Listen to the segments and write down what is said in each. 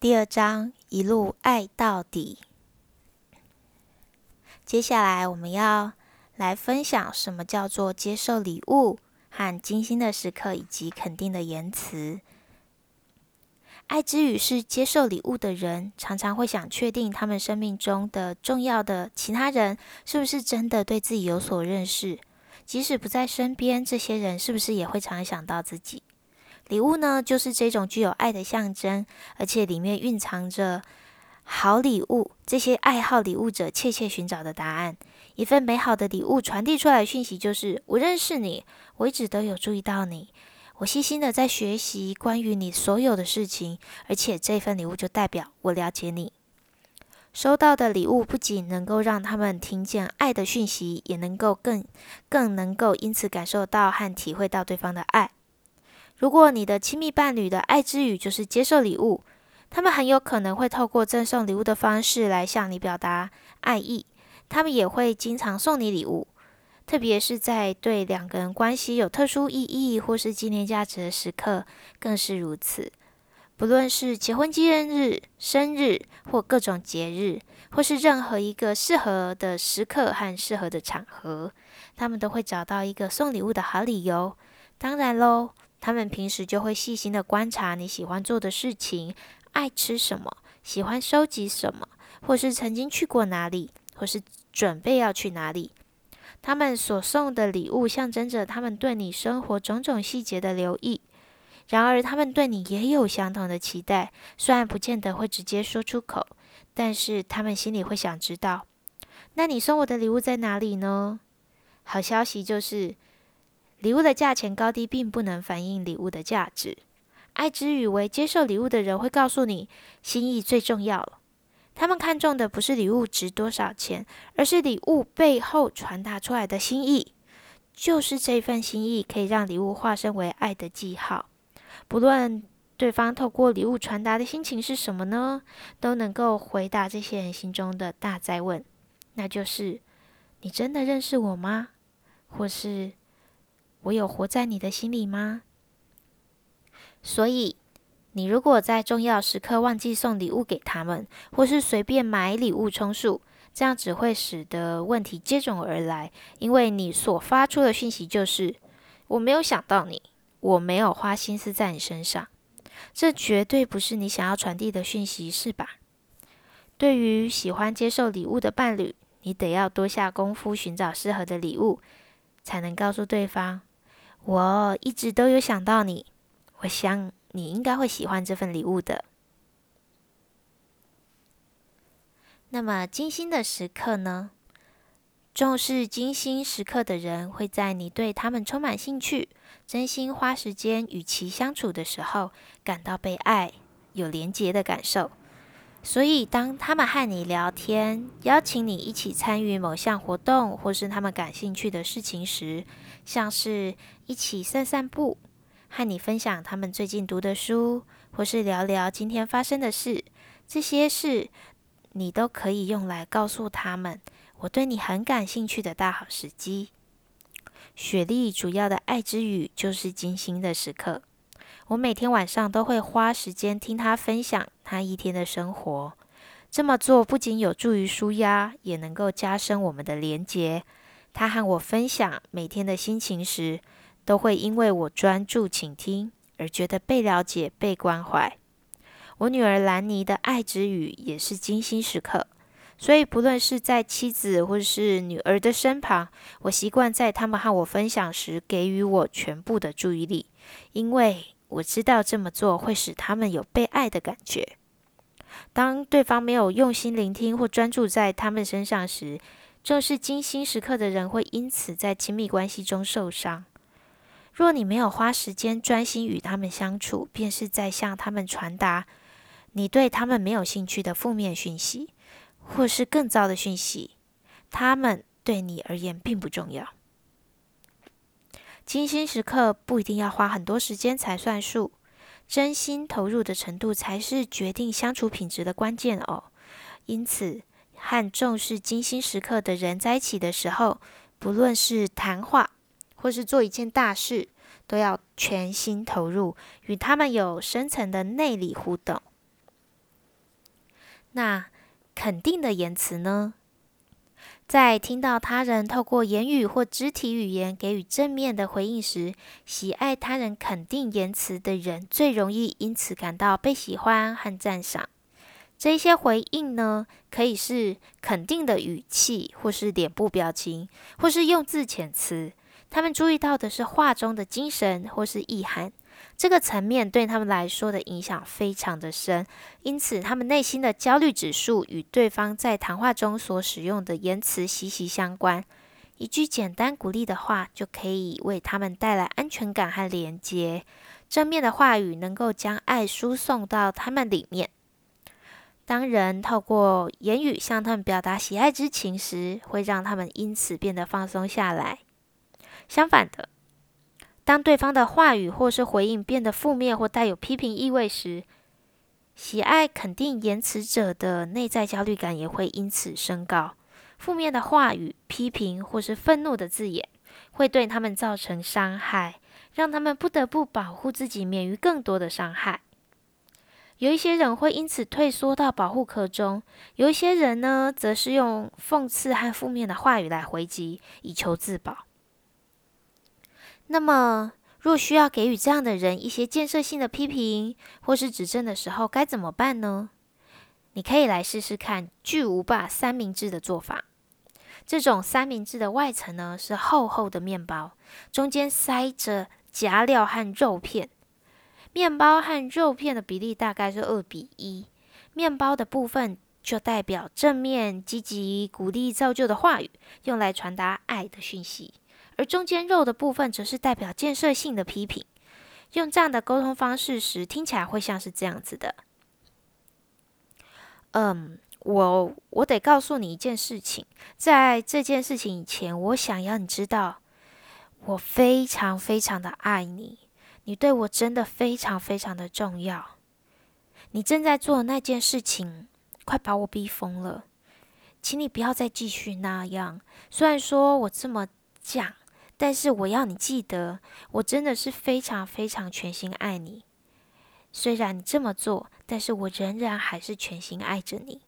第二章一路爱到底。接下来我们要来分享什么叫做接受礼物和精心的时刻，以及肯定的言辞。爱之语是接受礼物的人常常会想确定他们生命中的重要的其他人是不是真的对自己有所认识，即使不在身边，这些人是不是也会常想到自己？礼物呢，就是这种具有爱的象征，而且里面蕴藏着好礼物。这些爱好礼物者切切寻找的答案，一份美好的礼物传递出来的讯息就是：我认识你，我一直都有注意到你，我细心的在学习关于你所有的事情，而且这份礼物就代表我了解你。收到的礼物不仅能够让他们听见爱的讯息，也能够更更能够因此感受到和体会到对方的爱。如果你的亲密伴侣的爱之语就是接受礼物，他们很有可能会透过赠送礼物的方式来向你表达爱意。他们也会经常送你礼物，特别是在对两个人关系有特殊意义或是纪念价值的时刻，更是如此。不论是结婚纪念日、生日或各种节日，或是任何一个适合的时刻和适合的场合，他们都会找到一个送礼物的好理由。当然喽。他们平时就会细心的观察你喜欢做的事情，爱吃什么，喜欢收集什么，或是曾经去过哪里，或是准备要去哪里。他们所送的礼物象征着他们对你生活种种细节的留意。然而，他们对你也有相同的期待，虽然不见得会直接说出口，但是他们心里会想知道，那你送我的礼物在哪里呢？好消息就是。礼物的价钱高低并不能反映礼物的价值。爱之语为接受礼物的人会告诉你，心意最重要。他们看重的不是礼物值多少钱，而是礼物背后传达出来的心意。就是这份心意可以让礼物化身为爱的记号。不论对方透过礼物传达的心情是什么呢，都能够回答这些人心中的大哉问，那就是：你真的认识我吗？或是？我有活在你的心里吗？所以，你如果在重要时刻忘记送礼物给他们，或是随便买礼物充数，这样只会使得问题接踵而来。因为你所发出的讯息就是“我没有想到你，我没有花心思在你身上”，这绝对不是你想要传递的讯息，是吧？对于喜欢接受礼物的伴侣，你得要多下功夫寻找适合的礼物，才能告诉对方。我一直都有想到你，我想你应该会喜欢这份礼物的。那么精心的时刻呢？重视精心时刻的人会在你对他们充满兴趣、真心花时间与其相处的时候，感到被爱、有连结的感受。所以，当他们和你聊天，邀请你一起参与某项活动，或是他们感兴趣的事情时，像是一起散散步，和你分享他们最近读的书，或是聊聊今天发生的事，这些事你都可以用来告诉他们我对你很感兴趣的大好时机。雪莉主要的爱之语就是精心的时刻。我每天晚上都会花时间听她分享她一天的生活。这么做不仅有助于舒压，也能够加深我们的连结。她和我分享每天的心情时，都会因为我专注倾听而觉得被了解、被关怀。我女儿兰妮的爱之语也是精心时刻，所以不论是在妻子或是女儿的身旁，我习惯在他们和我分享时给予我全部的注意力，因为。我知道这么做会使他们有被爱的感觉。当对方没有用心聆听或专注在他们身上时，重视精心时刻的人会因此在亲密关系中受伤。若你没有花时间专心与他们相处，便是在向他们传达你对他们没有兴趣的负面讯息，或是更糟的讯息，他们对你而言并不重要。精心时刻不一定要花很多时间才算数，真心投入的程度才是决定相处品质的关键哦。因此，和重视精心时刻的人在一起的时候，不论是谈话或是做一件大事，都要全心投入，与他们有深层的内里互动。那肯定的言辞呢？在听到他人透过言语或肢体语言给予正面的回应时，喜爱他人肯定言辞的人最容易因此感到被喜欢和赞赏。这些回应呢，可以是肯定的语气，或是脸部表情，或是用字遣词。他们注意到的是话中的精神或是意涵。这个层面对他们来说的影响非常的深，因此他们内心的焦虑指数与对方在谈话中所使用的言辞息息相关。一句简单鼓励的话就可以为他们带来安全感和连接。正面的话语能够将爱输送到他们里面。当人透过言语向他们表达喜爱之情时，会让他们因此变得放松下来。相反的。当对方的话语或是回应变得负面或带有批评意味时，喜爱肯定言辞者的内在焦虑感也会因此升高。负面的话语、批评或是愤怒的字眼，会对他们造成伤害，让他们不得不保护自己，免于更多的伤害。有一些人会因此退缩到保护壳中，有一些人呢，则是用讽刺和负面的话语来回击，以求自保。那么，若需要给予这样的人一些建设性的批评或是指正的时候，该怎么办呢？你可以来试试看巨无霸三明治的做法。这种三明治的外层呢，是厚厚的面包，中间塞着夹料和肉片。面包和肉片的比例大概是二比一。面包的部分就代表正面、积极、鼓励、造就的话语，用来传达爱的讯息。而中间肉的部分则是代表建设性的批评。用这样的沟通方式时，听起来会像是这样子的：嗯，我我得告诉你一件事情，在这件事情以前，我想要你知道，我非常非常的爱你，你对我真的非常非常的重要。你正在做的那件事情，快把我逼疯了，请你不要再继续那样。虽然说我这么讲。但是我要你记得，我真的是非常非常全心爱你。虽然你这么做，但是我仍然还是全心爱着你。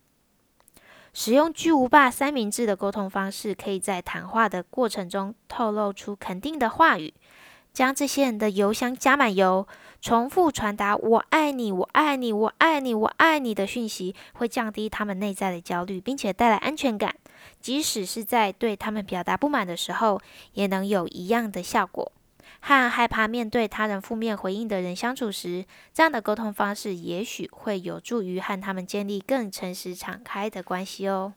使用巨无霸三明治的沟通方式，可以在谈话的过程中透露出肯定的话语。将这些人的油箱加满油，重复传达“我爱你，我爱你，我爱你，我爱你”的讯息，会降低他们内在的焦虑，并且带来安全感。即使是在对他们表达不满的时候，也能有一样的效果。和害怕面对他人负面回应的人相处时，这样的沟通方式也许会有助于和他们建立更诚实、敞开的关系哦。